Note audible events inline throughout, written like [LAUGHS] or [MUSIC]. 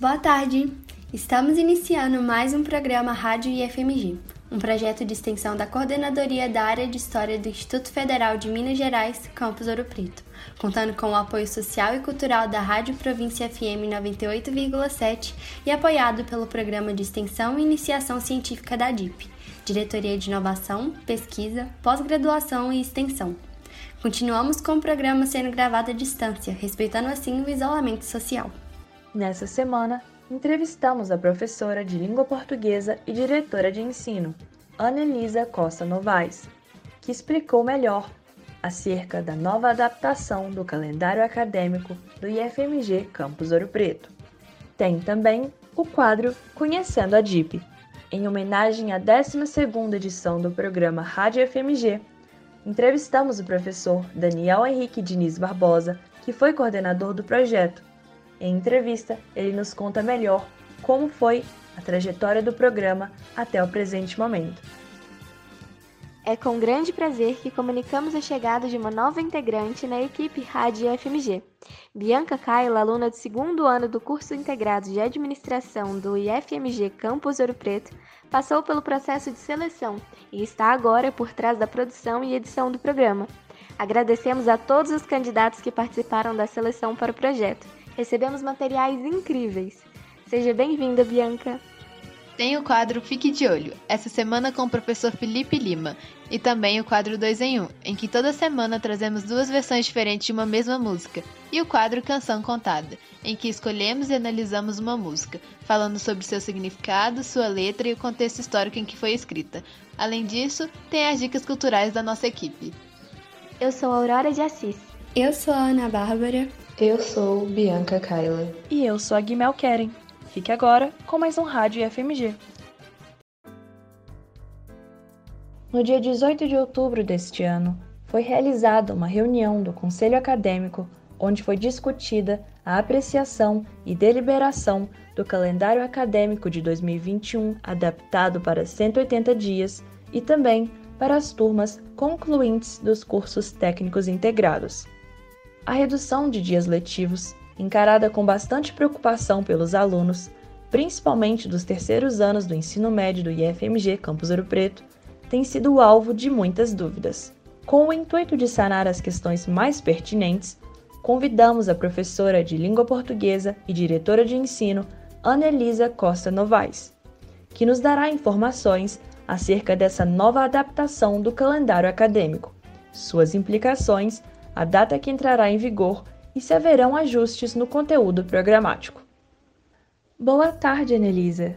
Boa tarde! Estamos iniciando mais um programa Rádio IFMG, um projeto de extensão da Coordenadoria da Área de História do Instituto Federal de Minas Gerais, Campus Ouro Preto, contando com o apoio social e cultural da Rádio Província FM 98,7 e apoiado pelo Programa de Extensão e Iniciação Científica da DIP, Diretoria de Inovação, Pesquisa, Pós-Graduação e Extensão. Continuamos com o programa sendo gravado à distância, respeitando assim o isolamento social. Nessa semana, entrevistamos a professora de língua portuguesa e diretora de ensino, Ana Elisa Costa Novaes, que explicou melhor acerca da nova adaptação do calendário acadêmico do IFMG Campus Ouro Preto. Tem também o quadro Conhecendo a DIP, em homenagem à 12ª edição do programa Rádio FMG. Entrevistamos o professor Daniel Henrique Diniz Barbosa, que foi coordenador do projeto, em entrevista, ele nos conta melhor como foi a trajetória do programa até o presente momento. É com grande prazer que comunicamos a chegada de uma nova integrante na equipe Rádio FMG. Bianca Kaila, aluna do segundo ano do curso integrado de administração do IFMG Campus Ouro Preto, passou pelo processo de seleção e está agora por trás da produção e edição do programa. Agradecemos a todos os candidatos que participaram da seleção para o projeto recebemos materiais incríveis. Seja bem-vinda, Bianca! Tem o quadro Fique de Olho, essa semana com o professor Felipe Lima, e também o quadro 2 em 1, em que toda semana trazemos duas versões diferentes de uma mesma música, e o quadro Canção Contada, em que escolhemos e analisamos uma música, falando sobre seu significado, sua letra e o contexto histórico em que foi escrita. Além disso, tem as dicas culturais da nossa equipe. Eu sou Aurora de Assis. Eu sou a Ana Bárbara. Eu sou Bianca Kaila. E eu sou a Guimel Keren. Fique agora com mais um Rádio FMG. No dia 18 de outubro deste ano, foi realizada uma reunião do Conselho Acadêmico onde foi discutida a apreciação e deliberação do calendário acadêmico de 2021 adaptado para 180 dias e também para as turmas concluintes dos cursos técnicos integrados. A redução de dias letivos, encarada com bastante preocupação pelos alunos, principalmente dos terceiros anos do ensino médio do IFMG Campus Ouro Preto, tem sido alvo de muitas dúvidas. Com o intuito de sanar as questões mais pertinentes, convidamos a professora de língua portuguesa e diretora de ensino, Ana Elisa Costa Novaes, que nos dará informações acerca dessa nova adaptação do calendário acadêmico, suas implicações a data que entrará em vigor e se haverão ajustes no conteúdo programático. Boa tarde, Anelisa.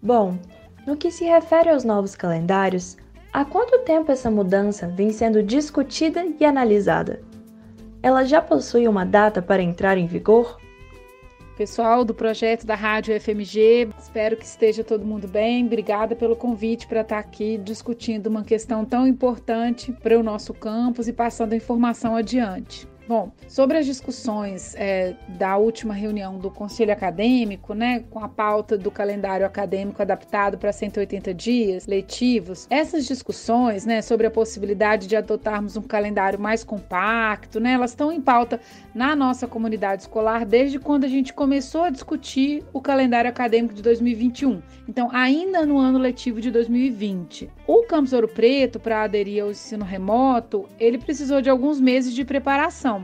Bom, no que se refere aos novos calendários, há quanto tempo essa mudança vem sendo discutida e analisada? Ela já possui uma data para entrar em vigor? Pessoal do projeto da Rádio FMG, espero que esteja todo mundo bem. Obrigada pelo convite para estar aqui discutindo uma questão tão importante para o nosso campus e passando a informação adiante. Bom, sobre as discussões é, da última reunião do Conselho Acadêmico, né, com a pauta do calendário acadêmico adaptado para 180 dias letivos, essas discussões, né, sobre a possibilidade de adotarmos um calendário mais compacto, né, elas estão em pauta na nossa comunidade escolar desde quando a gente começou a discutir o calendário acadêmico de 2021. Então, ainda no ano letivo de 2020. O Campus Ouro Preto, para aderir ao ensino remoto, ele precisou de alguns meses de preparação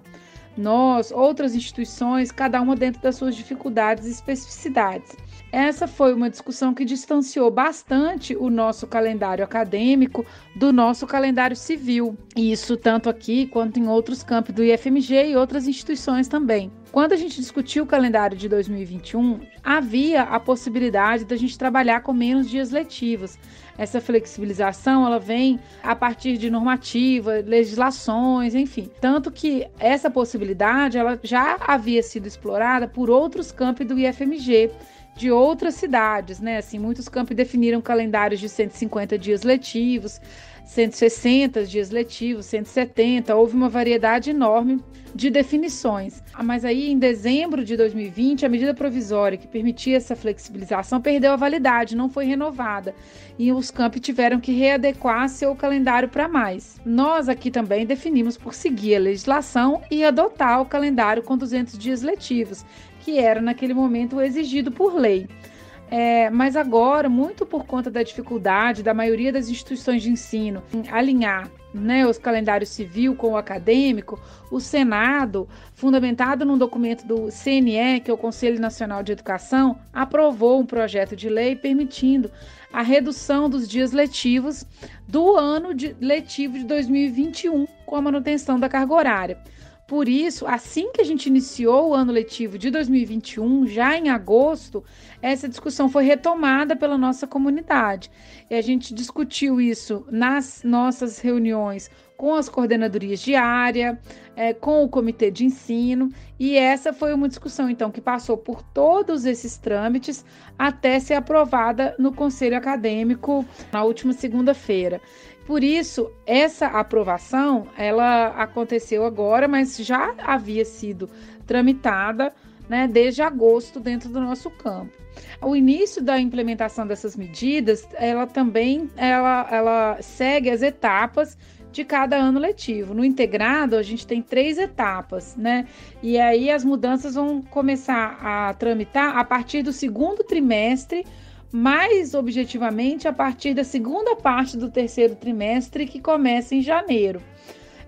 nós, outras instituições, cada uma dentro das suas dificuldades e especificidades. Essa foi uma discussão que distanciou bastante o nosso calendário acadêmico do nosso calendário civil. E isso tanto aqui quanto em outros campos do IFMG e outras instituições também. Quando a gente discutiu o calendário de 2021, havia a possibilidade da gente trabalhar com menos dias letivos. Essa flexibilização ela vem a partir de normativa, legislações, enfim. Tanto que essa possibilidade ela já havia sido explorada por outros campos do IFMG de outras cidades, né? Assim, muitos campos definiram calendários de 150 dias letivos, 160 dias letivos, 170, houve uma variedade enorme de definições. Ah, mas aí, em dezembro de 2020, a medida provisória que permitia essa flexibilização perdeu a validade, não foi renovada. E os campi tiveram que readequar seu calendário para mais. Nós aqui também definimos por seguir a legislação e adotar o calendário com 200 dias letivos, que era naquele momento exigido por lei. É, mas agora, muito por conta da dificuldade da maioria das instituições de ensino em alinhar né, os calendários civil com o acadêmico, o Senado, fundamentado num documento do CNE, que é o Conselho Nacional de Educação, aprovou um projeto de lei permitindo a redução dos dias letivos do ano de, letivo de 2021 com a manutenção da carga horária. Por isso, assim que a gente iniciou o ano letivo de 2021, já em agosto, essa discussão foi retomada pela nossa comunidade. E a gente discutiu isso nas nossas reuniões com as coordenadorias de área, é, com o comitê de ensino, e essa foi uma discussão, então, que passou por todos esses trâmites até ser aprovada no Conselho Acadêmico na última segunda-feira. Por isso, essa aprovação, ela aconteceu agora, mas já havia sido tramitada né, desde agosto dentro do nosso campo. O início da implementação dessas medidas, ela também ela, ela segue as etapas de cada ano letivo. No integrado, a gente tem três etapas, né? E aí as mudanças vão começar a tramitar a partir do segundo trimestre mais objetivamente a partir da segunda parte do terceiro trimestre, que começa em janeiro.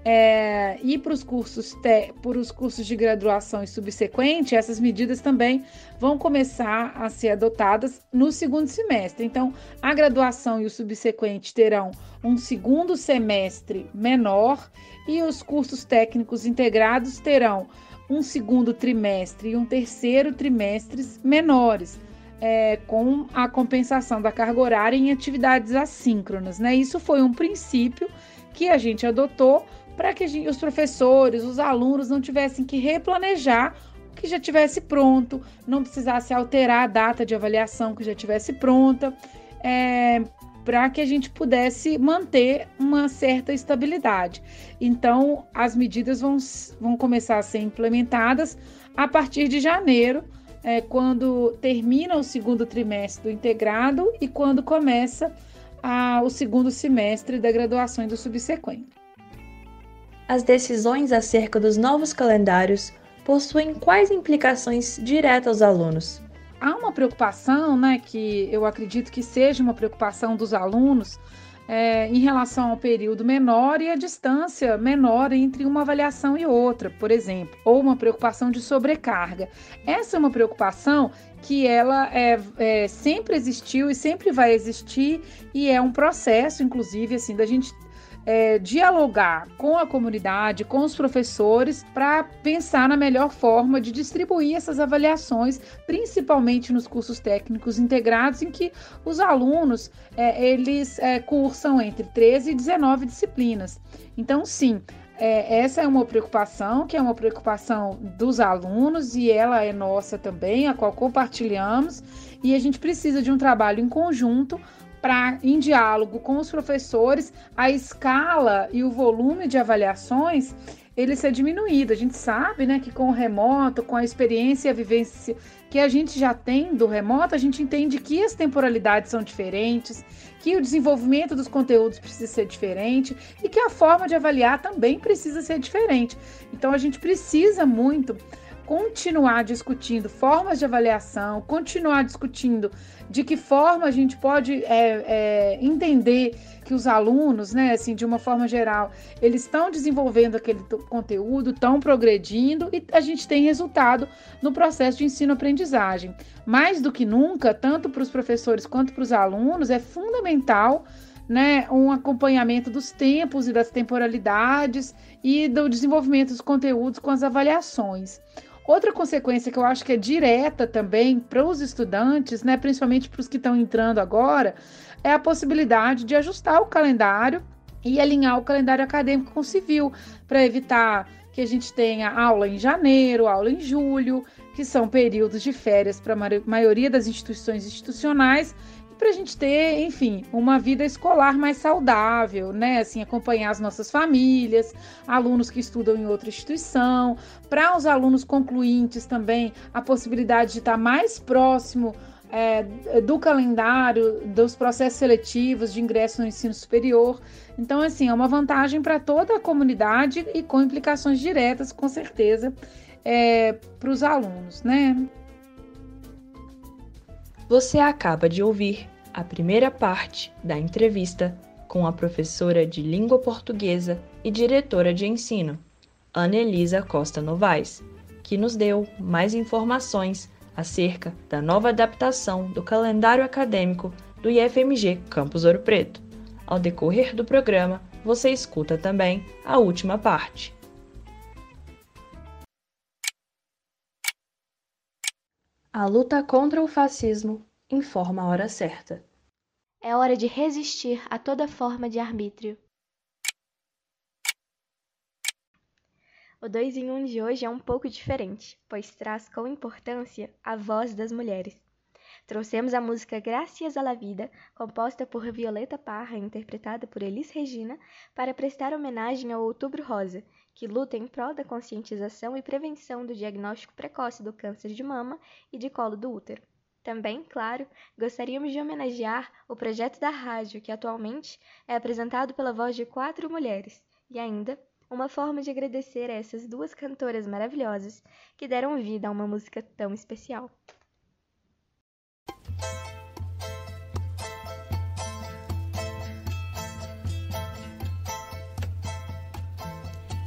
É, e para os cursos, os cursos de graduação e subsequente, essas medidas também vão começar a ser adotadas no segundo semestre. Então, a graduação e o subsequente terão um segundo semestre menor e os cursos técnicos integrados terão um segundo trimestre e um terceiro trimestres menores é, com a compensação da carga horária em atividades assíncronas. Né? Isso foi um princípio que a gente adotou para que gente, os professores, os alunos não tivessem que replanejar o que já tivesse pronto, não precisasse alterar a data de avaliação que já tivesse pronta, é, para que a gente pudesse manter uma certa estabilidade. Então, as medidas vão, vão começar a ser implementadas a partir de janeiro é, quando termina o segundo trimestre do integrado e quando começa a, o segundo semestre da graduação e do subsequente. As decisões acerca dos novos calendários possuem quais implicações diretas aos alunos? Há uma preocupação, né, que eu acredito que seja uma preocupação dos alunos, é, em relação ao período menor e a distância menor entre uma avaliação e outra, por exemplo, ou uma preocupação de sobrecarga. Essa é uma preocupação que ela é, é, sempre existiu e sempre vai existir e é um processo, inclusive, assim, da gente é, dialogar com a comunidade, com os professores, para pensar na melhor forma de distribuir essas avaliações, principalmente nos cursos técnicos integrados, em que os alunos é, eles é, cursam entre 13 e 19 disciplinas. Então, sim, é, essa é uma preocupação, que é uma preocupação dos alunos e ela é nossa também, a qual compartilhamos, e a gente precisa de um trabalho em conjunto para, em diálogo com os professores, a escala e o volume de avaliações ele ser diminuído. A gente sabe, né, que com o remoto, com a experiência e a vivência que a gente já tem do remoto, a gente entende que as temporalidades são diferentes, que o desenvolvimento dos conteúdos precisa ser diferente e que a forma de avaliar também precisa ser diferente. Então a gente precisa muito continuar discutindo formas de avaliação, continuar discutindo de que forma a gente pode é, é, entender que os alunos, né, assim, de uma forma geral, eles estão desenvolvendo aquele conteúdo, estão progredindo e a gente tem resultado no processo de ensino-aprendizagem. Mais do que nunca, tanto para os professores quanto para os alunos, é fundamental né, um acompanhamento dos tempos e das temporalidades e do desenvolvimento dos conteúdos com as avaliações. Outra consequência que eu acho que é direta também para os estudantes, né, principalmente para os que estão entrando agora, é a possibilidade de ajustar o calendário e alinhar o calendário acadêmico com o civil, para evitar que a gente tenha aula em janeiro, aula em julho, que são períodos de férias para a maioria das instituições institucionais, para a gente ter, enfim, uma vida escolar mais saudável, né? Assim, acompanhar as nossas famílias, alunos que estudam em outra instituição, para os alunos concluintes também a possibilidade de estar mais próximo é, do calendário, dos processos seletivos de ingresso no ensino superior. Então, assim, é uma vantagem para toda a comunidade e com implicações diretas, com certeza, é, para os alunos, né? Você acaba de ouvir a primeira parte da entrevista com a professora de língua portuguesa e diretora de ensino, Ana Elisa Costa Novaes, que nos deu mais informações acerca da nova adaptação do calendário acadêmico do IFMG Campus Ouro Preto. Ao decorrer do programa, você escuta também a última parte. A luta contra o fascismo informa a hora certa. É hora de resistir a toda forma de arbítrio. O 2 em 1 um de hoje é um pouco diferente, pois traz com importância a voz das mulheres. Trouxemos a música Graças à Vida, composta por Violeta Parra e interpretada por Elis Regina, para prestar homenagem ao Outubro Rosa, que luta em prol da conscientização e prevenção do diagnóstico precoce do câncer de mama e de colo do útero. Também, claro, gostaríamos de homenagear o projeto da rádio, que atualmente é apresentado pela voz de quatro mulheres, e ainda uma forma de agradecer a essas duas cantoras maravilhosas que deram vida a uma música tão especial.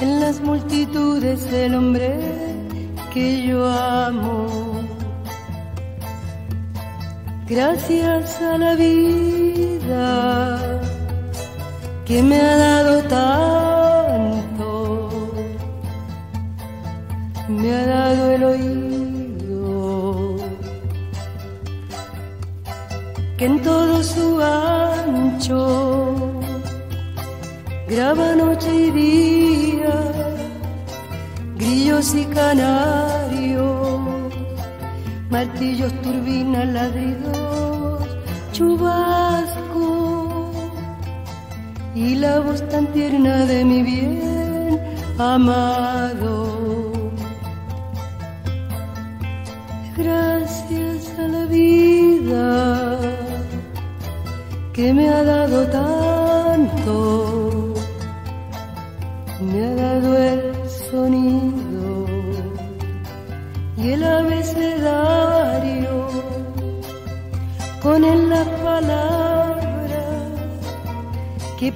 en las multitudes el hombre que yo amo. Gracias a la vida que me ha dado tanto, me ha dado el oído, que en todo su ancho graba noche y día, grillos y canarios, martillos, turbinas, ladridos, chubasco y la voz tan tierna de mi bien amado. Gracias a la vida que me ha dado tanto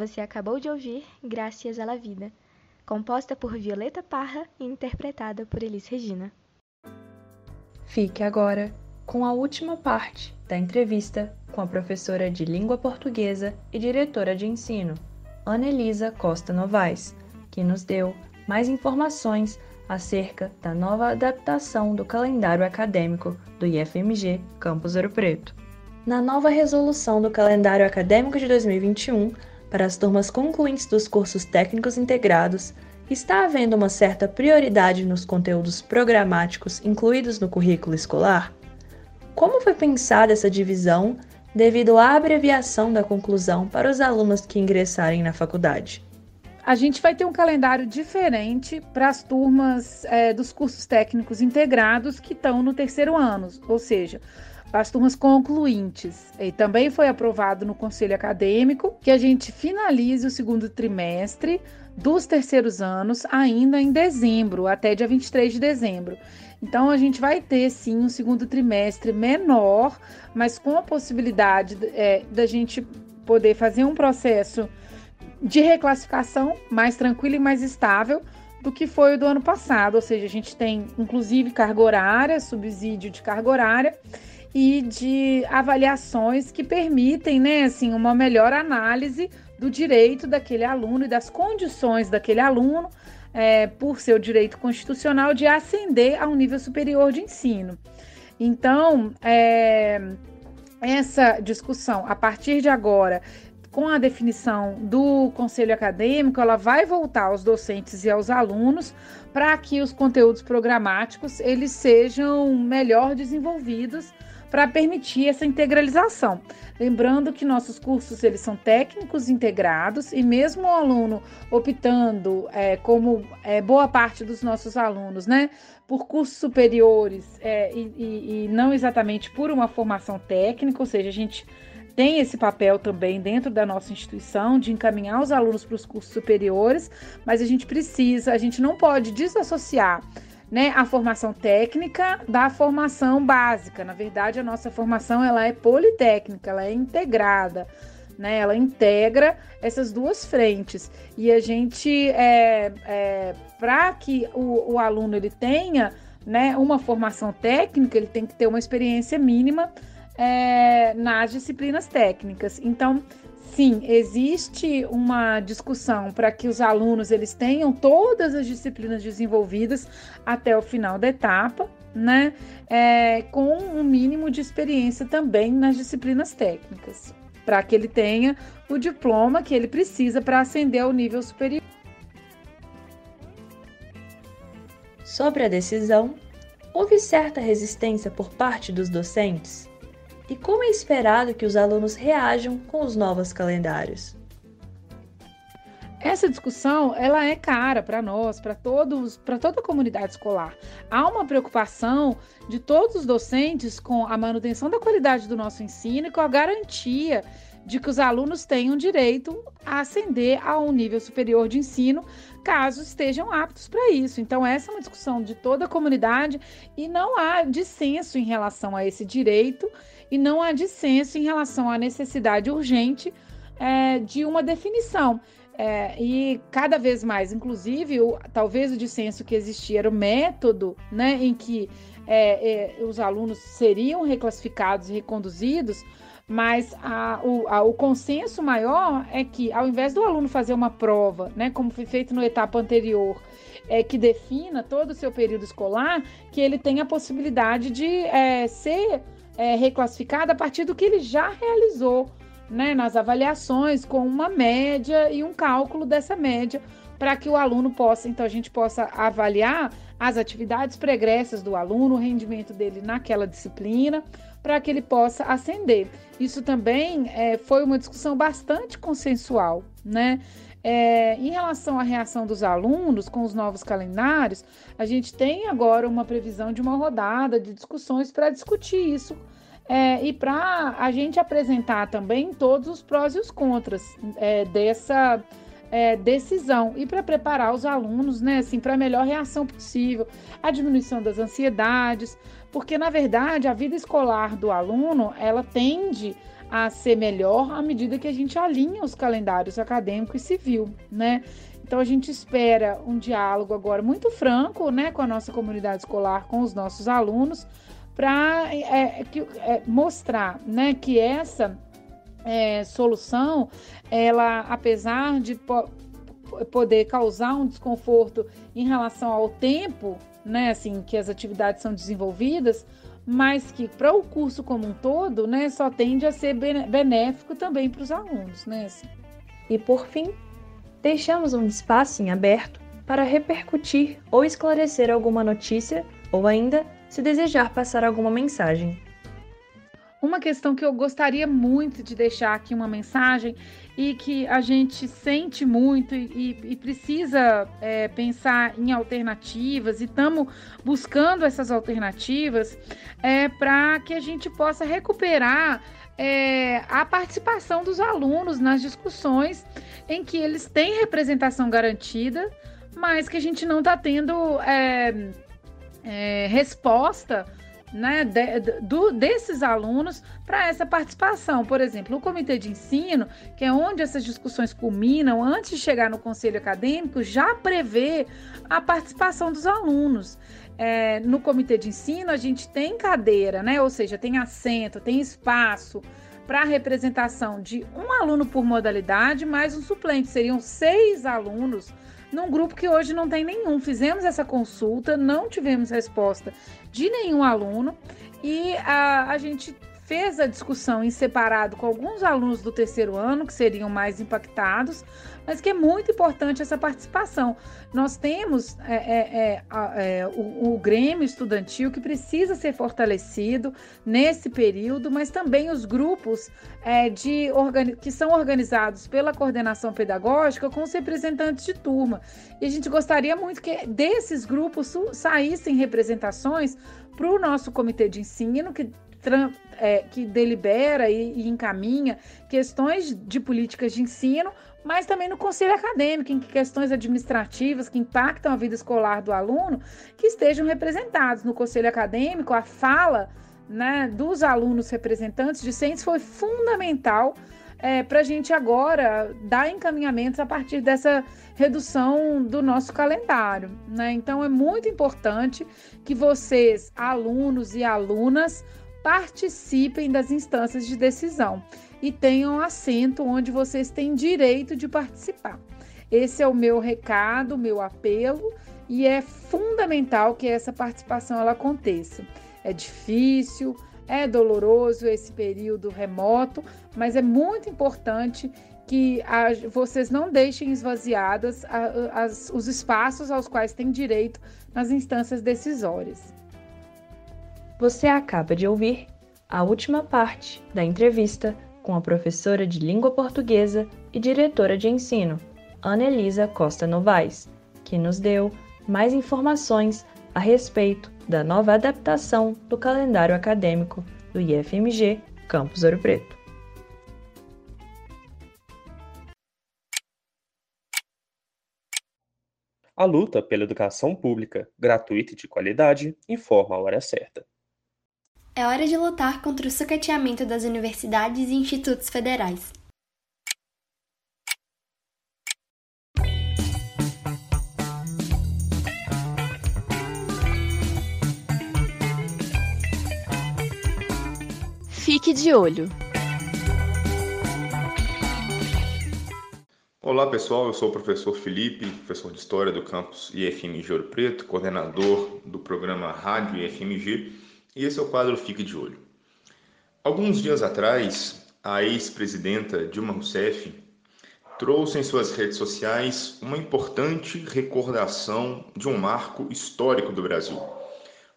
Você acabou de ouvir Graças à la Vida, composta por Violeta Parra e interpretada por Elis Regina. Fique agora com a última parte da entrevista com a professora de língua portuguesa e diretora de ensino, Ana Elisa Costa Novaes, que nos deu mais informações acerca da nova adaptação do calendário acadêmico do IFMG Campus Ouro Preto. Na nova resolução do calendário acadêmico de 2021, para as turmas concluintes dos cursos técnicos integrados, está havendo uma certa prioridade nos conteúdos programáticos incluídos no currículo escolar? Como foi pensada essa divisão devido à abreviação da conclusão para os alunos que ingressarem na faculdade? A gente vai ter um calendário diferente para as turmas é, dos cursos técnicos integrados que estão no terceiro ano, ou seja, as turmas concluintes. E também foi aprovado no Conselho Acadêmico que a gente finalize o segundo trimestre dos terceiros anos ainda em dezembro, até dia 23 de dezembro. Então a gente vai ter sim um segundo trimestre menor, mas com a possibilidade é, da gente poder fazer um processo de reclassificação mais tranquilo e mais estável do que foi o do ano passado. Ou seja, a gente tem inclusive carga horária, subsídio de carga horária e de avaliações que permitem, né, assim, uma melhor análise do direito daquele aluno e das condições daquele aluno, é, por seu direito constitucional de ascender a um nível superior de ensino. Então, é, essa discussão, a partir de agora, com a definição do conselho acadêmico, ela vai voltar aos docentes e aos alunos para que os conteúdos programáticos eles sejam melhor desenvolvidos para permitir essa integralização. Lembrando que nossos cursos eles são técnicos integrados e mesmo o aluno optando, é, como é, boa parte dos nossos alunos, né, por cursos superiores é, e, e, e não exatamente por uma formação técnica, ou seja, a gente tem esse papel também dentro da nossa instituição de encaminhar os alunos para os cursos superiores, mas a gente precisa, a gente não pode desassociar né, a formação técnica da formação básica. Na verdade, a nossa formação ela é politécnica, ela é integrada. Né, ela integra essas duas frentes e a gente é, é para que o, o, aluno ele tenha né, uma formação técnica ele tem que ter uma experiência mínima é, nas disciplinas técnicas. Então, sim, existe uma discussão para que os alunos eles tenham todas as disciplinas desenvolvidas até o final da etapa, né? É, com um mínimo de experiência também nas disciplinas técnicas, para que ele tenha o diploma que ele precisa para ascender ao nível superior. Sobre a decisão, houve certa resistência por parte dos docentes? E como é esperado que os alunos reajam com os novos calendários? Essa discussão ela é cara para nós, para todos, para toda a comunidade escolar. Há uma preocupação de todos os docentes com a manutenção da qualidade do nosso ensino e com a garantia de que os alunos tenham direito a ascender a um nível superior de ensino, caso estejam aptos para isso. Então, essa é uma discussão de toda a comunidade e não há dissenso em relação a esse direito e não há dissenso em relação à necessidade urgente é, de uma definição. É, e cada vez mais, inclusive, o, talvez o dissenso que existia era o método né, em que é, é os alunos seriam reclassificados e reconduzidos, mas a, o, a, o, consenso maior é que, ao invés do aluno fazer uma prova, né, como foi feito na etapa anterior, é, que defina todo o seu período escolar, que ele tenha a possibilidade de é, ser é, reclassificado a partir do que ele já realizou né, nas avaliações, com uma média e um cálculo dessa média, para que o aluno possa, então a gente possa avaliar as atividades pregressas do aluno, o rendimento dele naquela disciplina, para que ele possa ascender. Isso também é, foi uma discussão bastante consensual, né? É, em relação à reação dos alunos com os novos calendários, a gente tem agora uma previsão de uma rodada de discussões para discutir isso é, e para a gente apresentar também todos os prós e os contras é, dessa é, decisão e para preparar os alunos, né, assim, para a melhor reação possível, a diminuição das ansiedades, porque na verdade a vida escolar do aluno ela tende a ser melhor à medida que a gente alinha os calendários acadêmico e civil, né? Então a gente espera um diálogo agora muito franco, né, com a nossa comunidade escolar, com os nossos alunos, para é, é, mostrar, né, que essa é, solução, ela, apesar de po poder causar um desconforto em relação ao tempo, né, assim, que as atividades são desenvolvidas, mas que para o curso como um todo, né, só tende a ser benéfico também para os alunos, né? Assim. E por fim, deixamos um espaço em aberto para repercutir ou esclarecer alguma notícia ou ainda se desejar passar alguma mensagem. Uma questão que eu gostaria muito de deixar aqui uma mensagem e que a gente sente muito e, e precisa é, pensar em alternativas e estamos buscando essas alternativas é, para que a gente possa recuperar é, a participação dos alunos nas discussões em que eles têm representação garantida, mas que a gente não está tendo é, é, resposta né, de, do, desses alunos para essa participação. Por exemplo, o comitê de ensino, que é onde essas discussões culminam, antes de chegar no conselho acadêmico, já prevê a participação dos alunos. É, no comitê de ensino, a gente tem cadeira, né, ou seja, tem assento, tem espaço para representação de um aluno por modalidade, mais um suplente. Seriam seis alunos num grupo que hoje não tem nenhum. Fizemos essa consulta, não tivemos resposta de nenhum aluno e a, a gente fez a discussão em separado com alguns alunos do terceiro ano, que seriam mais impactados, mas que é muito importante essa participação. Nós temos é, é, é, é o, o, Grêmio Estudantil que precisa ser fortalecido nesse período, mas também os grupos é, de que são organizados pela coordenação pedagógica com os representantes de turma. E a gente gostaria muito que desses grupos saíssem representações para o nosso comitê de ensino, que é, que delibera e, e, encaminha questões de políticas de ensino, mas também no conselho acadêmico, em questões administrativas que impactam a vida escolar do aluno, que estejam representados. No conselho acadêmico, a fala né, dos alunos representantes discentes foi fundamental é, para a gente agora dar encaminhamentos a partir dessa redução do nosso calendário. Né? Então, é muito importante que vocês, alunos e alunas, participem das instâncias de decisão e tenham assento onde vocês têm direito de participar. Esse é o meu recado, meu apelo e é fundamental que essa participação ela aconteça. É difícil, é doloroso esse período remoto, mas é muito importante que a, vocês não deixem esvaziadas a, as, os espaços aos quais têm direito nas instâncias decisórias. Você acaba de ouvir a última parte da entrevista com a professora de língua portuguesa e diretora de ensino, Ana Elisa Costa Novaes, que nos deu mais informações a respeito da nova adaptação do calendário acadêmico do IFMG Campus Ouro Preto. A luta pela educação pública, gratuita e de qualidade, informa a hora certa. É hora de lutar contra o sucateamento das universidades e institutos federais. Fique de olho. Olá pessoal, eu sou o professor Felipe, professor de História do campus IFMG Ouro Preto, coordenador do programa Rádio IFMG e esse é o quadro Fique de Olho. Alguns dias atrás, a ex-presidenta Dilma Rousseff trouxe em suas redes sociais uma importante recordação de um marco histórico do Brasil.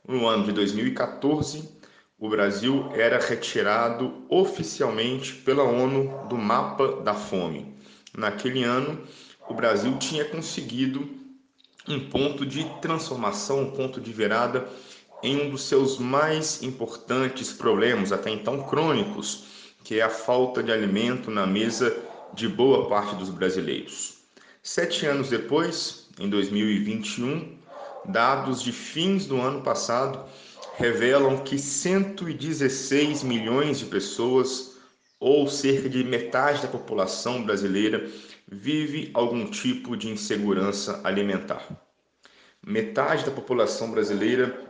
No ano de 2014, o Brasil era retirado oficialmente pela ONU do mapa da fome. Naquele ano, o Brasil tinha conseguido um ponto de transformação, um ponto de virada em um dos seus mais importantes problemas, até então crônicos, que é a falta de alimento na mesa de boa parte dos brasileiros. Sete anos depois, em 2021, dados de fins do ano passado revelam que 116 milhões de pessoas, ou cerca de metade da população brasileira vive algum tipo de insegurança alimentar. Metade da população brasileira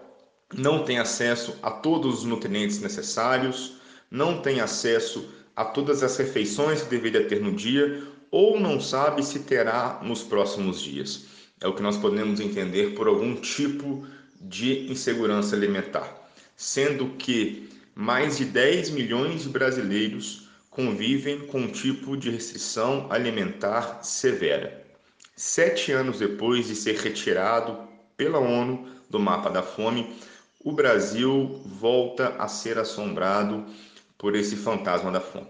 não tem acesso a todos os nutrientes necessários, não tem acesso a todas as refeições que deveria ter no dia ou não sabe se terá nos próximos dias. É o que nós podemos entender por algum tipo de insegurança alimentar, sendo que mais de 10 milhões de brasileiros convivem com um tipo de restrição alimentar severa. Sete anos depois de ser retirado pela ONU do mapa da fome, o Brasil volta a ser assombrado por esse fantasma da fome.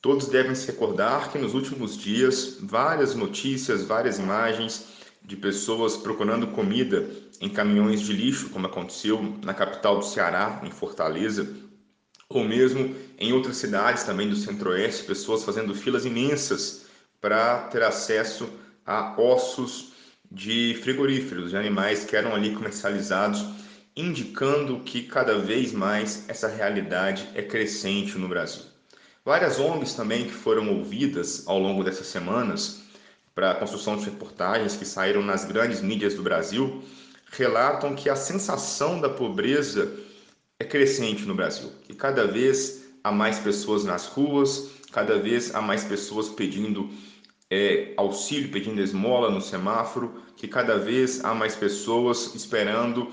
Todos devem se recordar que nos últimos dias, várias notícias, várias imagens de pessoas procurando comida em caminhões de lixo, como aconteceu na capital do Ceará, em Fortaleza, ou mesmo em outras cidades também do Centro-Oeste, pessoas fazendo filas imensas para ter acesso a ossos de frigoríferos, de animais que eram ali comercializados, indicando que cada vez mais essa realidade é crescente no Brasil. Várias ONGs também que foram ouvidas ao longo dessas semanas para a construção de reportagens que saíram nas grandes mídias do Brasil relatam que a sensação da pobreza é crescente no Brasil, que cada vez há mais pessoas nas ruas, cada vez há mais pessoas pedindo é, auxílio, pedindo esmola no semáforo, que cada vez há mais pessoas esperando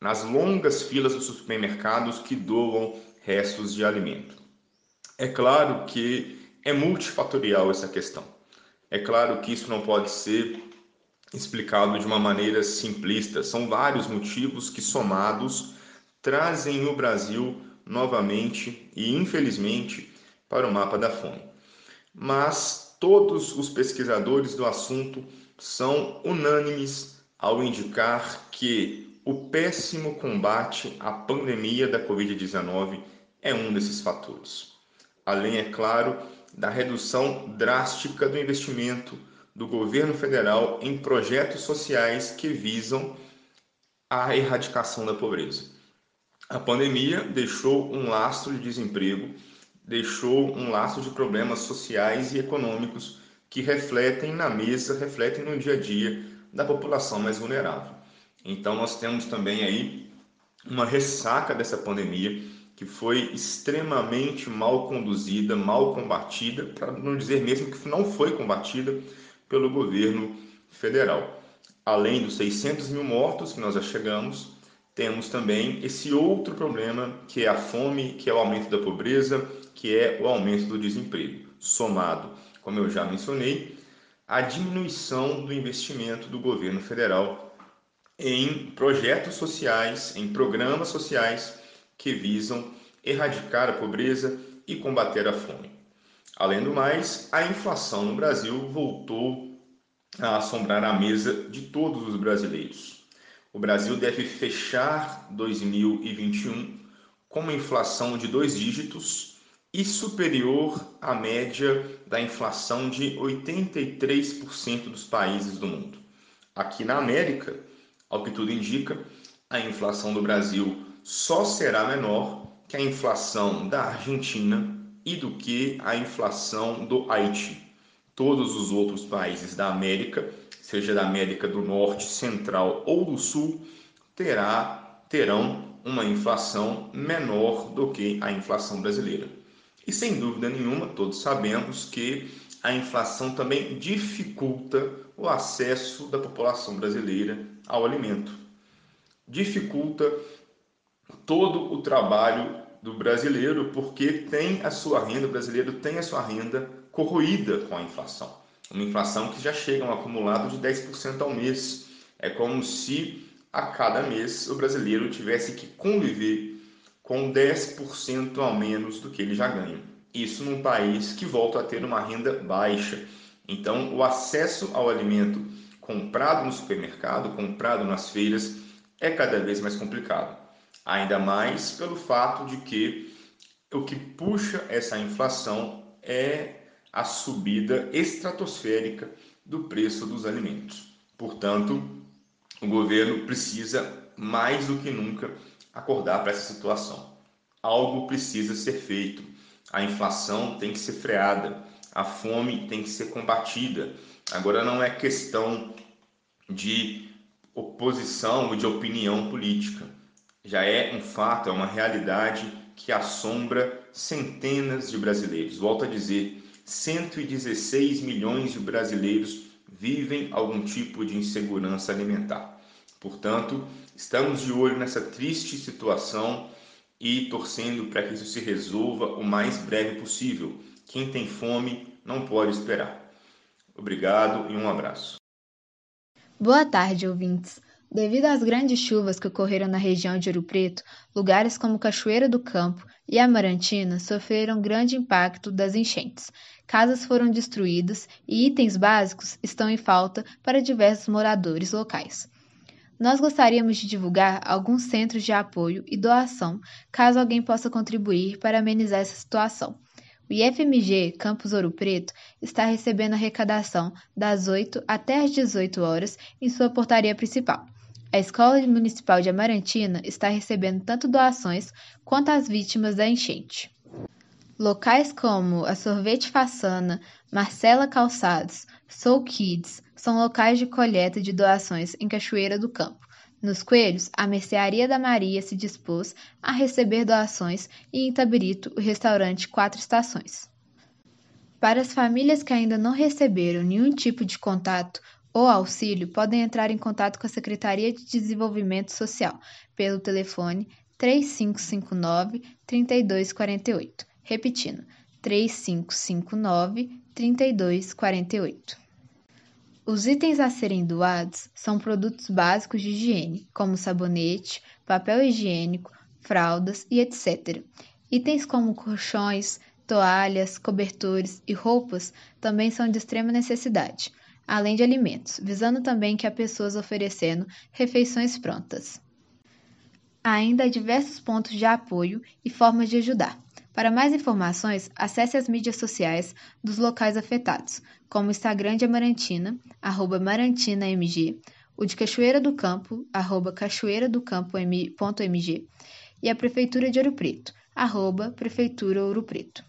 nas longas filas dos supermercados que doam restos de alimento. É claro que é multifatorial essa questão. É claro que isso não pode ser explicado de uma maneira simplista. São vários motivos que, somados, trazem o Brasil novamente e, infelizmente, para o mapa da fome. Mas todos os pesquisadores do assunto são unânimes ao indicar que o péssimo combate à pandemia da Covid-19 é um desses fatores. Além, é claro, da redução drástica do investimento do governo federal em projetos sociais que visam a erradicação da pobreza. A pandemia deixou um lastro de desemprego, deixou um lastro de problemas sociais e econômicos que refletem na mesa, refletem no dia a dia da população mais vulnerável. Então nós temos também aí uma ressaca dessa pandemia que foi extremamente mal conduzida, mal combatida, para não dizer mesmo que não foi combatida pelo governo federal. Além dos 600 mil mortos que nós já chegamos, temos também esse outro problema que é a fome, que é o aumento da pobreza, que é o aumento do desemprego, somado, como eu já mencionei, a diminuição do investimento do governo federal em projetos sociais, em programas sociais que visam erradicar a pobreza e combater a fome. Além do mais, a inflação no Brasil voltou a assombrar a mesa de todos os brasileiros. O Brasil deve fechar 2021 com uma inflação de dois dígitos e superior à média da inflação de 83% dos países do mundo. Aqui na América, ao que tudo indica, a inflação do Brasil só será menor que a inflação da Argentina e do que a inflação do Haiti. Todos os outros países da América, seja da América do Norte, Central ou do Sul, terá, terão uma inflação menor do que a inflação brasileira. E sem dúvida nenhuma, todos sabemos que a inflação também dificulta o acesso da população brasileira ao alimento. Dificulta todo o trabalho do brasileiro, porque tem a sua renda, o brasileiro tem a sua renda corroída com a inflação. Uma inflação que já chega a um acumulado de 10% ao mês. É como se a cada mês o brasileiro tivesse que conviver com 10% a menos do que ele já ganha. Isso num país que volta a ter uma renda baixa. Então, o acesso ao alimento comprado no supermercado, comprado nas feiras, é cada vez mais complicado. Ainda mais pelo fato de que o que puxa essa inflação é a subida estratosférica do preço dos alimentos. Portanto, o governo precisa mais do que nunca acordar para essa situação. Algo precisa ser feito, A inflação tem que ser freada, a fome tem que ser combatida. Agora não é questão de oposição ou de opinião política. Já é um fato, é uma realidade que assombra centenas de brasileiros. Volto a dizer, 116 milhões de brasileiros vivem algum tipo de insegurança alimentar. Portanto, estamos de olho nessa triste situação e torcendo para que isso se resolva o mais breve possível. Quem tem fome não pode esperar. Obrigado e um abraço. Boa tarde, ouvintes. Devido às grandes chuvas que ocorreram na região de Ouro Preto, lugares como Cachoeira do Campo e Amarantina sofreram grande impacto das enchentes. Casas foram destruídas e itens básicos estão em falta para diversos moradores locais. Nós gostaríamos de divulgar alguns centros de apoio e doação, caso alguém possa contribuir para amenizar essa situação. O IFMG Campus Ouro Preto está recebendo arrecadação das 8 até as 18 horas em sua portaria principal. A Escola Municipal de Amarantina está recebendo tanto doações quanto as vítimas da enchente. Locais como a Sorvete Façana, Marcela Calçados, Soul Kids são locais de coleta de doações em Cachoeira do Campo. Nos Coelhos, a Mercearia da Maria se dispôs a receber doações e em Tabirito, o restaurante Quatro Estações. Para as famílias que ainda não receberam nenhum tipo de contato ou auxílio podem entrar em contato com a Secretaria de Desenvolvimento Social pelo telefone 3559 3248. Repetindo, 3559 3248. Os itens a serem doados são produtos básicos de higiene, como sabonete, papel higiênico, fraldas e etc. Itens como colchões, toalhas, cobertores e roupas também são de extrema necessidade além de alimentos, visando também que há pessoas oferecendo refeições prontas. Há ainda diversos pontos de apoio e formas de ajudar. Para mais informações, acesse as mídias sociais dos locais afetados, como o Instagram de Amarantina, arroba marantinamg, o de Cachoeira do Campo, arroba cachoeiradocampo.mg, e a Prefeitura de Ouro Preto, arroba Prefeitura Ouro Preto.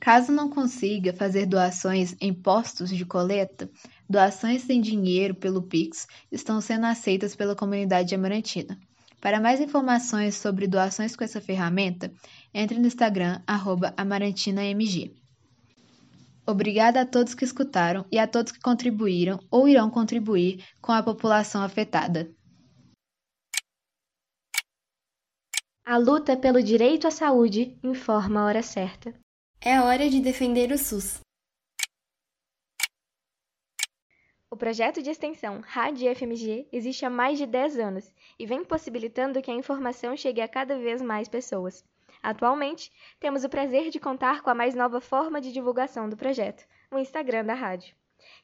Caso não consiga fazer doações em postos de coleta, doações sem dinheiro pelo Pix estão sendo aceitas pela comunidade amarantina. Para mais informações sobre doações com essa ferramenta, entre no Instagram @amarantinamg. Obrigada a todos que escutaram e a todos que contribuíram ou irão contribuir com a população afetada. A luta pelo direito à saúde informa a hora certa. É hora de defender o SUS. O projeto de extensão Rádio FMG existe há mais de 10 anos e vem possibilitando que a informação chegue a cada vez mais pessoas. Atualmente, temos o prazer de contar com a mais nova forma de divulgação do projeto, o Instagram da rádio.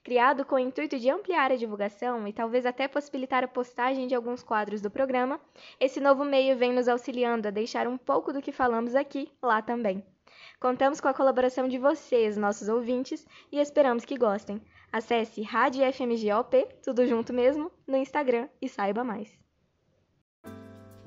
Criado com o intuito de ampliar a divulgação e talvez até possibilitar a postagem de alguns quadros do programa, esse novo meio vem nos auxiliando a deixar um pouco do que falamos aqui lá também. Contamos com a colaboração de vocês, nossos ouvintes, e esperamos que gostem. Acesse Rádio FMGOP, tudo junto mesmo, no Instagram e saiba mais.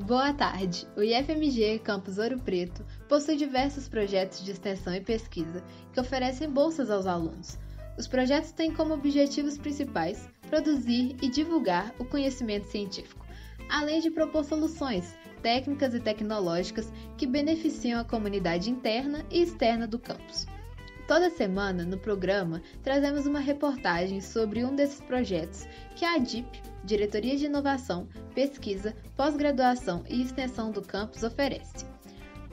Boa tarde! O IFMG Campus Ouro Preto possui diversos projetos de extensão e pesquisa que oferecem bolsas aos alunos. Os projetos têm como objetivos principais produzir e divulgar o conhecimento científico, além de propor soluções técnicas e tecnológicas que beneficiam a comunidade interna e externa do campus. Toda semana, no programa, trazemos uma reportagem sobre um desses projetos que a ADIP, Diretoria de Inovação, Pesquisa, Pós-Graduação e Extensão do campus, oferece.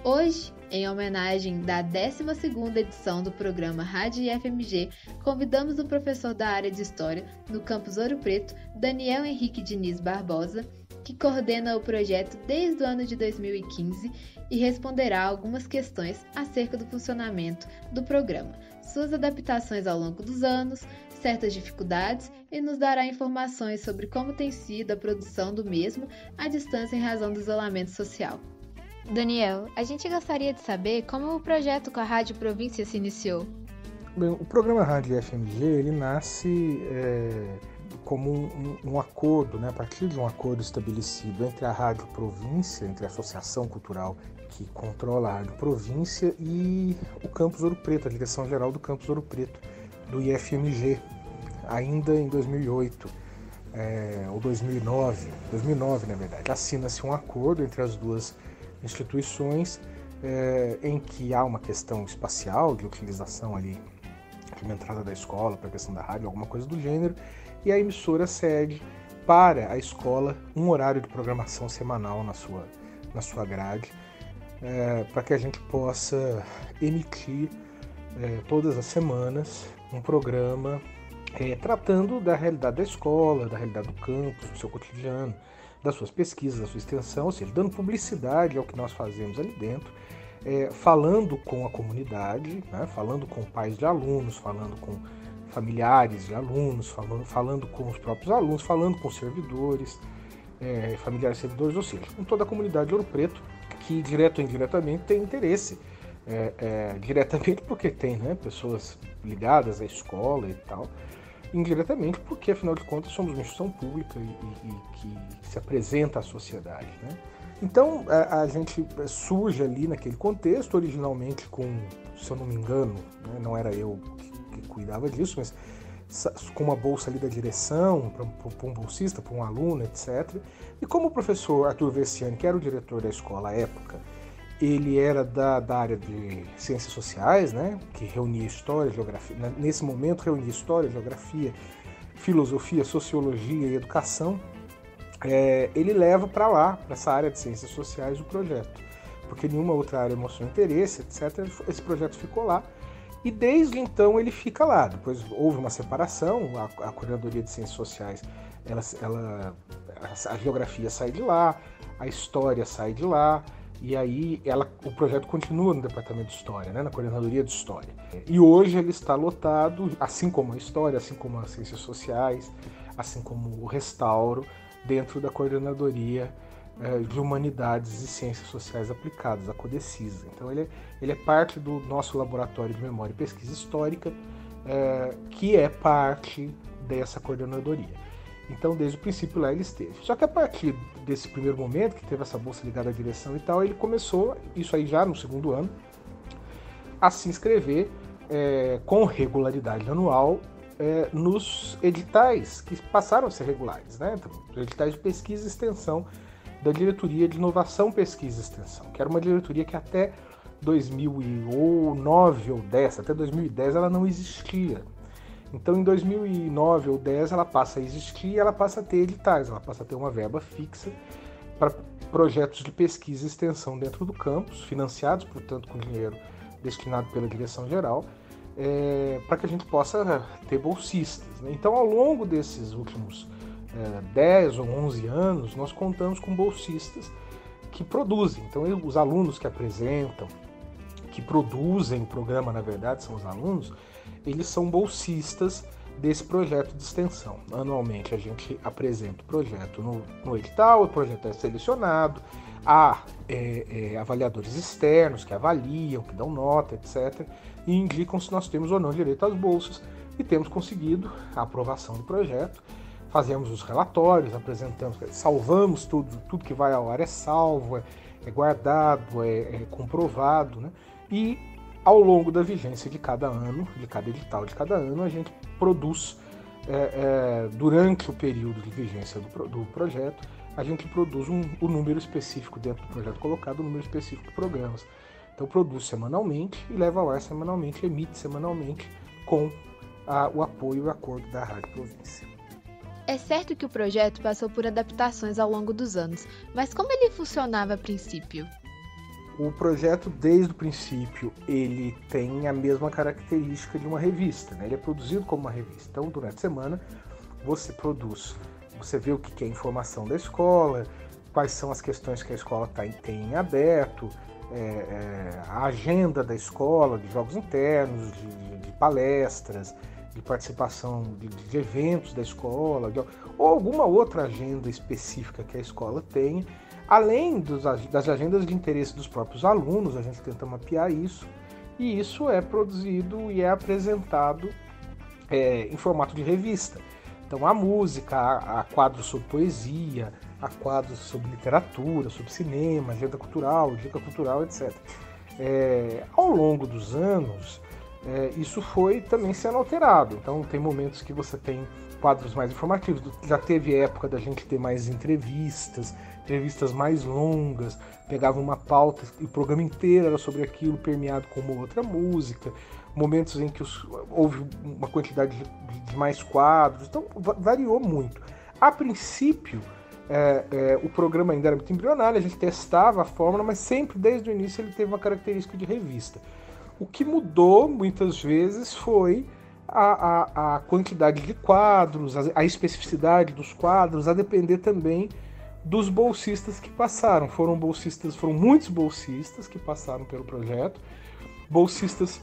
Hoje, em homenagem da 12ª edição do programa Rádio IFMG, convidamos o professor da área de História no campus Ouro Preto, Daniel Henrique Diniz Barbosa, que coordena o projeto desde o ano de 2015 e responderá algumas questões acerca do funcionamento do programa, suas adaptações ao longo dos anos, certas dificuldades e nos dará informações sobre como tem sido a produção do mesmo à distância em razão do isolamento social. Daniel, a gente gostaria de saber como o projeto com a Rádio Província se iniciou. Bem, o programa Rádio FMG ele nasce é como um, um, acordo, né, a partir de um acordo estabelecido entre a Rádio Província, entre a Associação Cultural que controla a Rádio Província, e o Campus Ouro Preto, a direção geral do Campus Ouro Preto, do IFMG, ainda em 2008 é, ou 2009, 2009 na verdade, assina-se um acordo entre as duas instituições é, em que há uma questão espacial de utilização ali de uma entrada da escola para a questão da rádio, alguma coisa do gênero, e a emissora cede para a escola um horário de programação semanal na sua, na sua grade, é, para que a gente possa emitir é, todas as semanas um programa é, tratando da realidade da escola, da realidade do campus, do seu cotidiano, das suas pesquisas, da sua extensão, ou seja, dando publicidade ao que nós fazemos ali dentro, é, falando com a comunidade, né, falando com pais de alunos, falando com familiares de alunos, falando, falando com os próprios alunos, falando com servidores, é, familiares servidores, ou seja, com toda a comunidade de Ouro Preto, que direto ou indiretamente tem interesse, é, é, diretamente porque tem né, pessoas ligadas à escola e tal, indiretamente porque, afinal de contas, somos uma instituição pública e, e, e que se apresenta à sociedade. Né? Então, a, a, gente surge ali naquele contexto, originalmente com, se eu não me engano, né, não era eu cuidava disso, mas com uma bolsa ali da direção, para um bolsista, para um aluno, etc. E como o professor Arthur Versiani, que era o diretor da escola à época, ele era da, da área de ciências sociais, né, que reunia história, geografia, nesse momento reunia história, geografia, filosofia, sociologia e educação, é, ele leva para lá, para essa área de ciências sociais, o projeto. Porque nenhuma outra área mostrou interesse, etc. Esse projeto ficou lá. E desde então ele fica lá. Depois houve uma separação, a, a coordenadoria de ciências sociais, ela, ela, a geografia sai de lá, a história sai de lá, e aí ela, o projeto continua no departamento de história, né, na coordenadoria de história. E hoje ele está lotado, assim como a história, assim como as ciências sociais, assim como o restauro, dentro da coordenadoria é, de humanidades e ciências sociais aplicadas, a Codecisa. Então ele é, ele é parte do nosso laboratório de memória e pesquisa histórica, é, que é parte dessa coordenadoria. Então, desde o princípio lá ele esteve. Só que a partir desse primeiro momento, que teve essa bolsa ligada à direção e tal, ele começou, isso aí já no segundo ano, a se inscrever é, com regularidade anual é, nos editais que passaram a ser regulares, né? Então, editais de pesquisa e extensão da Diretoria de Inovação, Pesquisa e Extensão, que era uma diretoria que até 2009 ou 10, até 2010 ela não existia. Então, em 2009 ou 10, ela passa a existir e ela passa a ter editais, ela passa a ter uma verba fixa para projetos de pesquisa e extensão dentro do campus, financiados, portanto, com dinheiro destinado pela direção geral, é, para que a gente possa ter bolsistas. Né? Então, ao longo desses últimos 10 ou 11 anos, nós contamos com bolsistas que produzem. Então, os alunos que apresentam, que produzem o programa, na verdade, são os alunos, eles são bolsistas desse projeto de extensão. Anualmente a gente apresenta o projeto no, no edital, o projeto é selecionado, há é, é, avaliadores externos que avaliam, que dão nota, etc., e indicam se nós temos ou não direito às bolsas, e temos conseguido a aprovação do projeto. Fazemos os relatórios, apresentamos, salvamos tudo, tudo que vai ao ar é salvo, é, é guardado, é, é comprovado, né? E ao longo da vigência de cada ano, de cada edital de cada ano, a gente produz, é, é, durante o período de vigência do, do projeto, a gente produz um, um, número específico dentro do projeto colocado, um número específico de programas. Então produz semanalmente e leva ao ar semanalmente, emite semanalmente com a, o apoio e o acordo da Rádio Província. É certo que o projeto passou por adaptações ao longo dos anos, mas como ele funcionava a princípio? O projeto, desde o princípio, ele tem a mesma característica de uma revista, né? ele é produzido como uma revista. Então, durante a semana, você produz, você vê o que é informação da escola, quais são as questões que a escola tá, tem em aberto, é, é, a agenda da escola, de jogos internos, de, de, de palestras, de participação de, de eventos da escola, de, ou alguma outra agenda específica que a escola tenha Além dos, das agendas de interesse dos próprios alunos, a gente tenta mapear isso, e isso é produzido e é apresentado é, em formato de revista. Então há música, há, quadros sobre poesia, há quadros sobre literatura, sobre cinema, agenda cultural, dica cultural, etc. É, ao longo dos anos, é, isso foi também sendo alterado. Então tem momentos que você tem quadros mais informativos. Já teve época da gente ter mais entrevistas, entrevistas mais longas, pegava uma pauta e o programa inteiro era sobre aquilo, permeado com uma outra música. Momentos em que os, houve uma quantidade de, de, mais quadros, então variou muito. A princípio, é, é, o programa ainda era muito embrionário, a gente testava a fórmula, mas sempre desde o início ele teve uma característica de revista. O que mudou muitas vezes foi a, a, a quantidade de quadros, a, a, especificidade dos quadros, a depender também dos bolsistas que passaram. Foram bolsistas, foram muitos bolsistas que passaram pelo projeto, bolsistas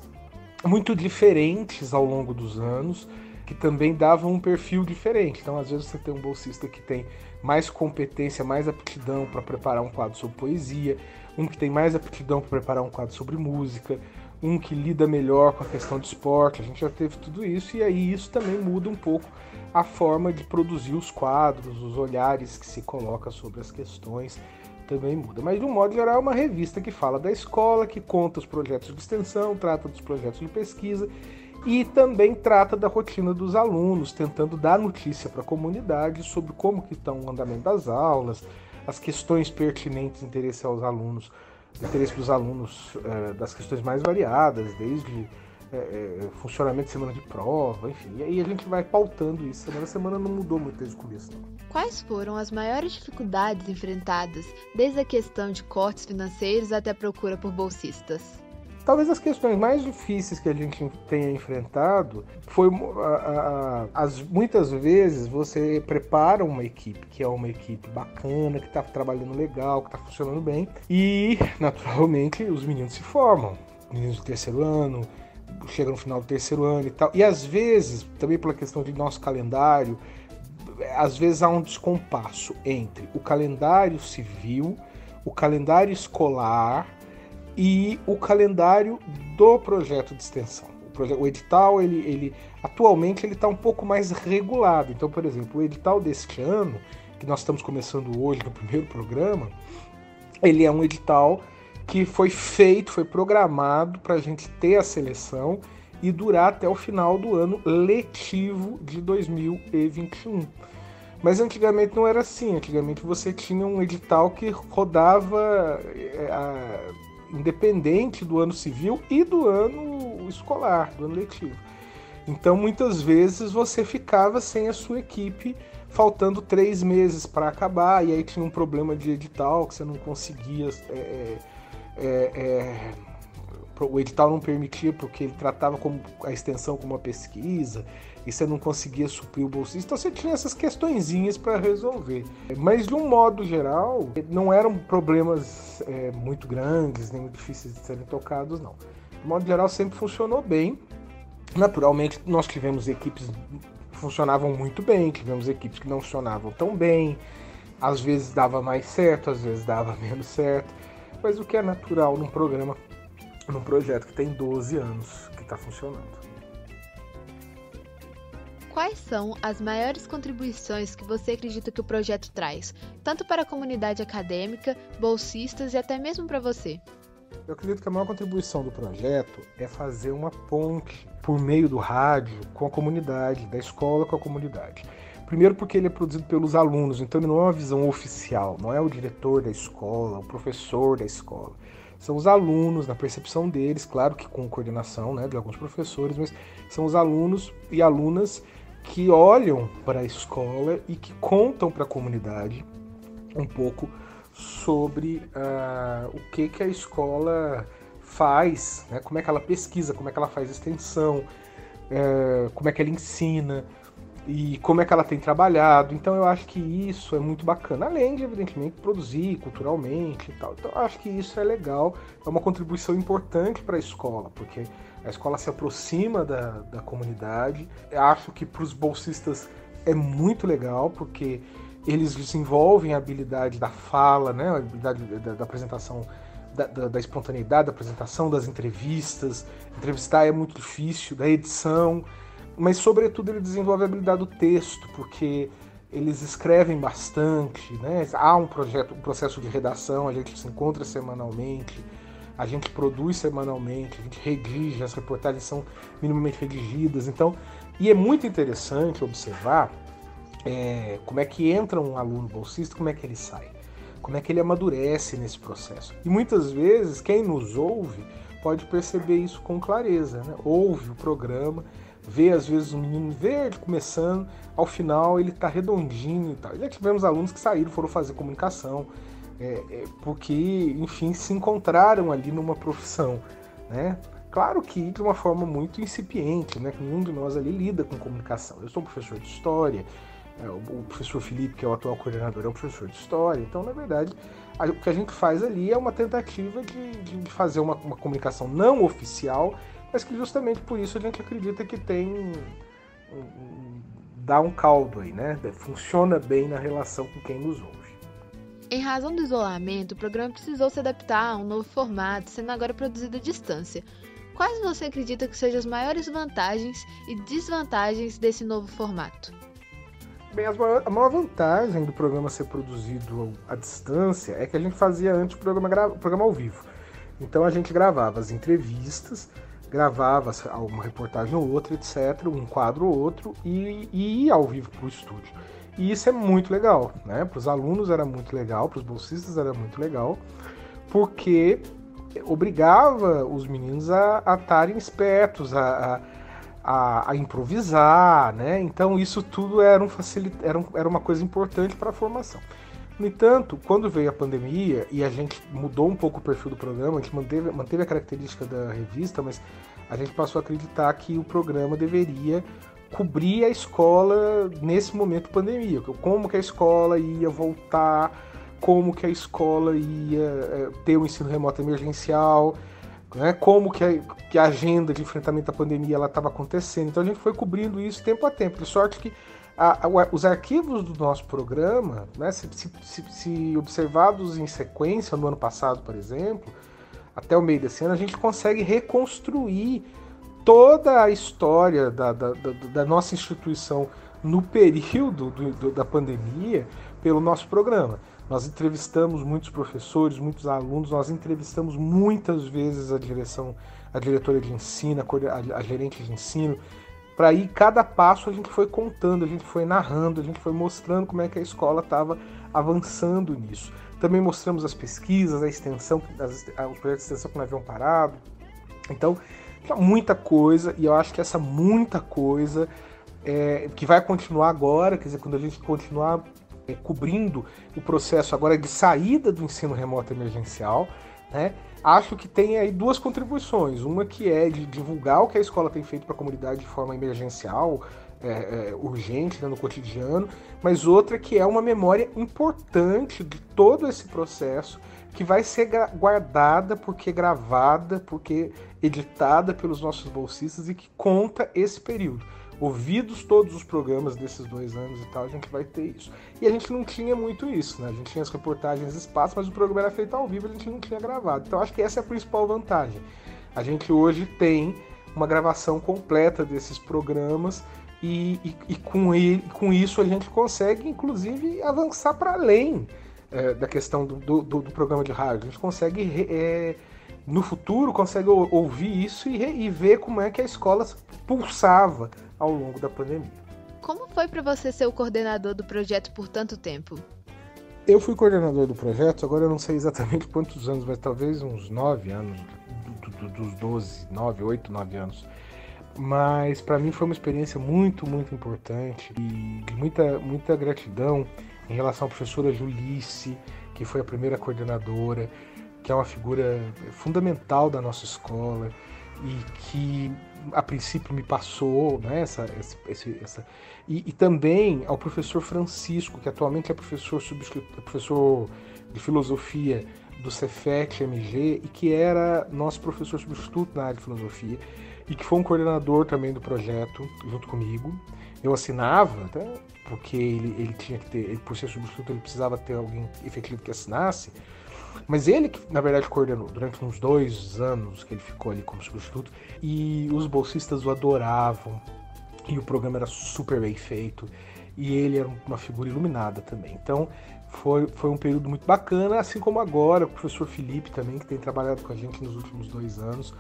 muito diferentes ao longo dos anos, que também davam um perfil diferente. Então, às vezes você tem um bolsista que tem mais competência, mais aptidão para preparar um quadro sobre poesia, um que tem mais aptidão para preparar um quadro sobre música, um que lida melhor com a questão de esporte, a gente já teve tudo isso, e aí isso também muda um pouco a forma de produzir os quadros, os olhares que se coloca sobre as questões também muda. Mas de um modo geral é uma revista que fala da escola, que conta os projetos de extensão, trata dos projetos de pesquisa e também trata da rotina dos alunos, tentando dar notícia para a comunidade sobre como que estão o andamento das aulas, as questões pertinentes de interesse aos alunos interesse dos alunos é, das questões mais variadas, desde é, funcionamento de semana de prova, enfim. E aí a gente vai pautando isso. Semana a semana não mudou muito desde o começo. Não. Quais foram as maiores dificuldades enfrentadas, desde a questão de cortes financeiros até a procura por bolsistas? Talvez as questões mais difíceis que a gente tenha enfrentado foi a, a, as muitas vezes você prepara uma equipe que é uma equipe bacana, que está trabalhando legal, que está funcionando bem e naturalmente os meninos se formam, meninos do terceiro ano chegam no final do terceiro ano e tal. E às vezes também pela questão de nosso calendário às vezes há um descompasso entre o calendário civil, o calendário escolar e o calendário do projeto de extensão. O, edital, ele, ele atualmente ele está um pouco mais regulado. Então, por exemplo, o edital deste ano, que nós estamos começando hoje no primeiro programa, ele é um edital que foi feito, foi programado para a gente ter a seleção e durar até o final do ano letivo de 2021. Mas antigamente não era assim. Antigamente você tinha um edital que rodava é, independente do ano civil e do ano escolar, do ano letivo. Então, muitas vezes você ficava sem a sua equipe, faltando três meses para acabar, e aí tinha um problema de edital que você não conseguia. É, é, é, o edital não permitia porque ele tratava como a extensão como uma pesquisa e você não conseguia suprir o bolsista, então você tinha essas questõezinhas para resolver. Mas de um modo geral, não eram problemas é, muito grandes, nem muito difíceis de serem tocados, não. De modo geral, sempre funcionou bem. Naturalmente, nós tivemos equipes que funcionavam muito bem, tivemos equipes que não funcionavam tão bem. Às vezes dava mais certo, às vezes dava [LAUGHS] menos certo. Mas o que é natural num programa, num projeto que tem 12 anos que está funcionando. Quais são as maiores contribuições que você acredita que o projeto traz, tanto para a comunidade acadêmica, bolsistas e até mesmo para você? Eu acredito que a maior contribuição do projeto é fazer uma ponte por meio do rádio com a comunidade, da escola com a comunidade. Primeiro porque ele é produzido pelos alunos, então ele não é uma visão oficial, não é o diretor da escola, o professor da escola. São os alunos, na percepção deles, claro que com coordenação né, de alguns professores, mas são os alunos e alunas que olham para a escola e que contam para a comunidade um pouco sobre uh, o que, que a escola faz, né? como é que ela pesquisa, como é que ela faz extensão, uh, como é que ela ensina e como é que ela tem trabalhado. Então eu acho que isso é muito bacana, além de, evidentemente, produzir culturalmente e tal. Então eu acho que isso é legal, é uma contribuição importante para a escola, porque a escola se aproxima da, da comunidade. Eu acho que para os bolsistas é muito legal, porque eles desenvolvem a habilidade da fala, né? a habilidade da, da apresentação, da, da, da, espontaneidade da apresentação, das entrevistas. Entrevistar é muito difícil, da edição. Mas sobretudo ele desenvolve a habilidade do texto, porque eles escrevem bastante, né? Há um projeto, um processo de redação, a gente se encontra semanalmente, a gente produz semanalmente, a gente redige, as reportagens são minimamente redigidas, então, e é muito interessante observar é, como é que entra um aluno bolsista, como é que ele sai, como é que ele amadurece nesse processo. E muitas vezes quem nos ouve pode perceber isso com clareza, né? ouve o programa vê às vezes um menino verde começando, ao final ele está redondinho e tal. Já tivemos alunos que saíram, foram fazer comunicação, é, é, porque, enfim, se encontraram ali numa profissão, né? Claro que de uma forma muito incipiente, né? Que nenhum de nós ali lida com comunicação. Eu sou um professor de história, é, o professor Felipe, que é o atual coordenador, é um professor de história, então, na verdade, o que a gente faz ali é uma tentativa de, de fazer uma, uma comunicação não oficial mas que justamente por isso a gente acredita que tem dá um caldo aí, né? Funciona bem na relação com quem nos ouve. Em razão do isolamento, o programa precisou se adaptar a um novo formato, sendo agora produzido à distância. Quais você acredita que sejam as maiores vantagens e desvantagens desse novo formato? Bem, a maior vantagem do programa ser produzido à distância é que a gente fazia antes o programa, o programa ao vivo. Então a gente gravava as entrevistas, gravava uma reportagem ou outra, etc., um quadro ou outro, e, e ia ao vivo para o estúdio. E isso é muito legal, né? Para os alunos era muito legal, para os bolsistas era muito legal, porque obrigava os meninos a estarem espertos, a, a, a, improvisar, né? Então isso tudo era, um facilita, era, um, era uma coisa importante para a formação. No entanto, quando veio a pandemia e a gente mudou um pouco o perfil do programa, a gente manteve, manteve a característica da revista, mas a gente passou a acreditar que o programa deveria cobrir a escola nesse momento de pandemia. Como que a escola ia voltar, como que a escola ia é, ter o um ensino remoto emergencial, né? como que a, que a agenda de enfrentamento à pandemia estava acontecendo. Então a gente foi cobrindo isso tempo a tempo, de sorte que a, a, os arquivos do nosso programa, né, se, se, se, observados em sequência no ano passado, por exemplo, até o meio desse ano, a gente consegue reconstruir toda a história da, da, da, da nossa instituição no período do, do, da pandemia pelo nosso programa. Nós entrevistamos muitos professores, muitos alunos, nós entrevistamos muitas vezes a direção, a diretora de ensino, a, a gerente de ensino, para ir cada passo a gente foi contando, a gente foi narrando, a gente foi mostrando como é que a escola estava avançando nisso. Também mostramos as pesquisas, a extensão, as, os projetos de extensão que não haviam parado. Então, muita coisa, e eu acho que essa muita coisa é, que vai continuar agora, quer dizer, quando a gente continuar é, cobrindo o processo agora de saída do ensino remoto emergencial, né? acho que tem aí duas contribuições. Uma que é de divulgar o que a escola tem feito para a comunidade de forma emergencial, é, é, urgente, né, no cotidiano, mas outra que é uma memória importante de todo esse processo que vai ser guardada porque gravada, porque editada pelos nossos bolsistas e que conta esse período ouvidos todos os programas desses dois anos e tal, a gente vai ter isso. E a gente não tinha muito isso, né? A gente tinha as reportagens espaço, mas o programa era feito ao vivo, a gente não tinha gravado. Então acho que essa é a principal vantagem. A gente hoje tem uma gravação completa desses programas e, e, e com, ele, com isso a gente consegue, inclusive, avançar para além é, da questão do, do, do, programa de rádio. A gente consegue, é, no futuro, consegue ouvir isso e, e ver como é que a escola pulsava ao longo da pandemia. Como foi para você ser o coordenador do projeto por tanto tempo? Eu fui coordenador do projeto, agora eu não sei exatamente quantos anos, mas talvez uns nove anos, dos 12, 9, 8, 9 anos. Mas para mim foi uma experiência muito, muito importante e muita, muita gratidão em relação à professora Julice, que foi a primeira coordenadora, que é uma figura fundamental da nossa escola e que a princípio me passou, né, essa, esse, essa e, e, também ao professor Francisco, que atualmente é professor subscrito, professor de filosofia do Cefet MG e que era nosso professor substituto na área de filosofia e que foi um coordenador também do projeto junto comigo. Eu assinava, até porque ele, ele tinha que ter, ele, por ser substituto, ele precisava ter alguém efetivo que assinasse. Mas ele que, na verdade, coordenou durante uns dois anos que ele ficou ali como substituto. E os bolsistas o adoravam. e o programa era super bem feito e ele era uma figura iluminada também. Então foi, foi um período muito bacana, assim como agora o professor Felipe também, que tem trabalhado com a gente nos últimos dois anos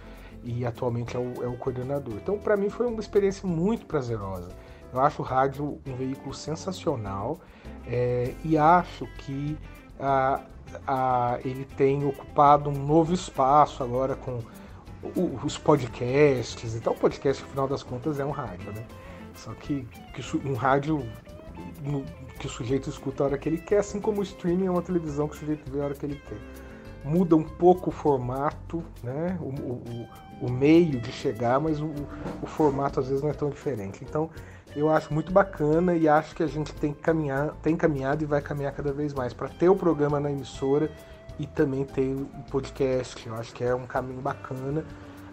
e atualmente é o, é o coordenador. Então, para mim, foi uma experiência muito prazerosa. Eu acho o rádio um veículo sensacional é, e acho que a, a, ele tem ocupado um novo espaço agora com o, os podcasts. Então, o podcast, no final das contas, é um rádio, né? Só que, que um rádio no, que o sujeito escuta a hora que ele quer, assim como o streaming é uma televisão que o sujeito vê a hora que ele quer. Muda um pouco o formato, né? o, o, o meio de chegar, mas o, o formato às vezes não é tão diferente. Então, eu acho muito bacana e acho que a gente tem, que caminhar, tem caminhado e vai caminhar cada vez mais para ter o programa na emissora e também ter o podcast. Eu acho que é um caminho bacana,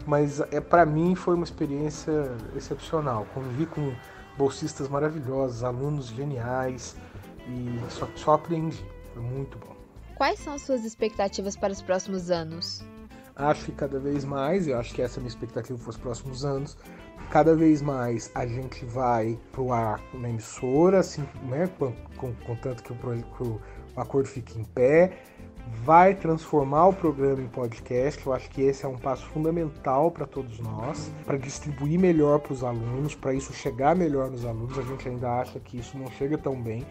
mas é para mim foi uma experiência excepcional. Convivi com bolsistas maravilhosos, alunos geniais e só, só aprendi. Foi muito bom. Quais são as suas expectativas para os próximos anos? Acho que cada vez mais, eu acho que essa é a minha expectativa para os próximos anos, cada vez mais a gente vai pro ar na emissora, assim, né, contanto que o, que o acordo fique em pé, vai transformar o programa em podcast. Eu acho que esse é um passo fundamental para todos nós, para distribuir melhor para os alunos, para isso chegar melhor nos alunos. A gente ainda acha que isso não chega tão bem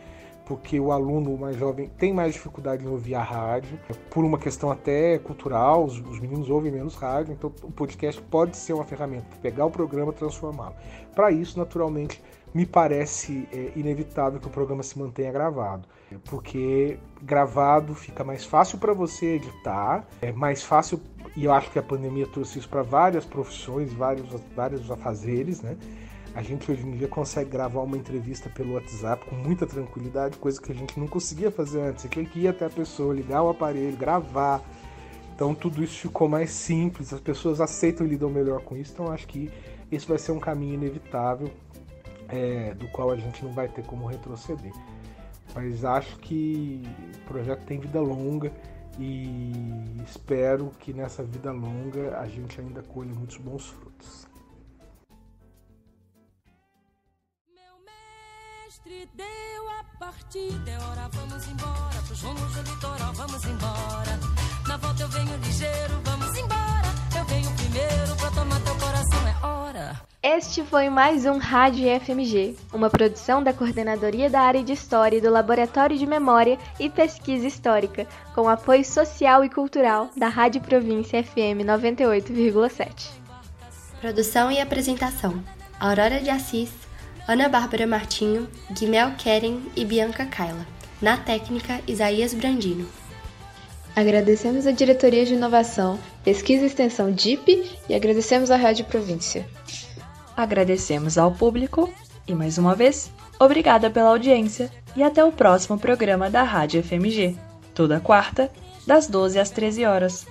porque o aluno mais jovem tem mais dificuldade em ouvir a rádio, por uma questão até cultural, os, os meninos ouvem menos rádio, então o podcast pode ser uma ferramenta, pegar o programa e transformá-lo. Para isso, naturalmente, me parece é, inevitável que o programa se mantenha gravado, porque gravado fica mais fácil para você editar, é mais fácil, e eu acho que a pandemia trouxe isso para várias profissões, vários, vários afazeres, né? A gente hoje em dia consegue gravar uma entrevista pelo WhatsApp com muita tranquilidade, coisa que a gente não conseguia fazer antes. Você tinha que ir até a pessoa, ligar o aparelho, gravar. Então tudo isso ficou mais simples, as pessoas aceitam e lidam melhor com isso. Então acho que esse vai ser um caminho inevitável, é, do qual a gente não vai ter como retroceder. Mas acho que o projeto tem vida longa e espero que nessa vida longa a gente ainda colhe muitos bons frutos. Mestre deu a partida, é hora, vamos embora. Pros rumos do litoral, vamos embora. Na volta eu venho ligeiro, vamos embora. Eu venho primeiro pra tomar teu coração, é hora. Este foi mais um Rádio FMG, uma produção da Coordenadoria da Área de História e do Laboratório de Memória e Pesquisa Histórica, com apoio social e cultural da Rádio Província FM 98,7. Produção e apresentação: Aurora de Assis Ana Bárbara Martinho, Guimel Keren e Bianca Kaila. Na técnica, Isaías Brandino. Agradecemos a Diretoria de Inovação, Pesquisa e Extensão DIP e agradecemos à Rádio Província. Agradecemos ao público e, mais uma vez, obrigada pela audiência e até o próximo programa da Rádio FMG, toda quarta, das 12 às 13 horas.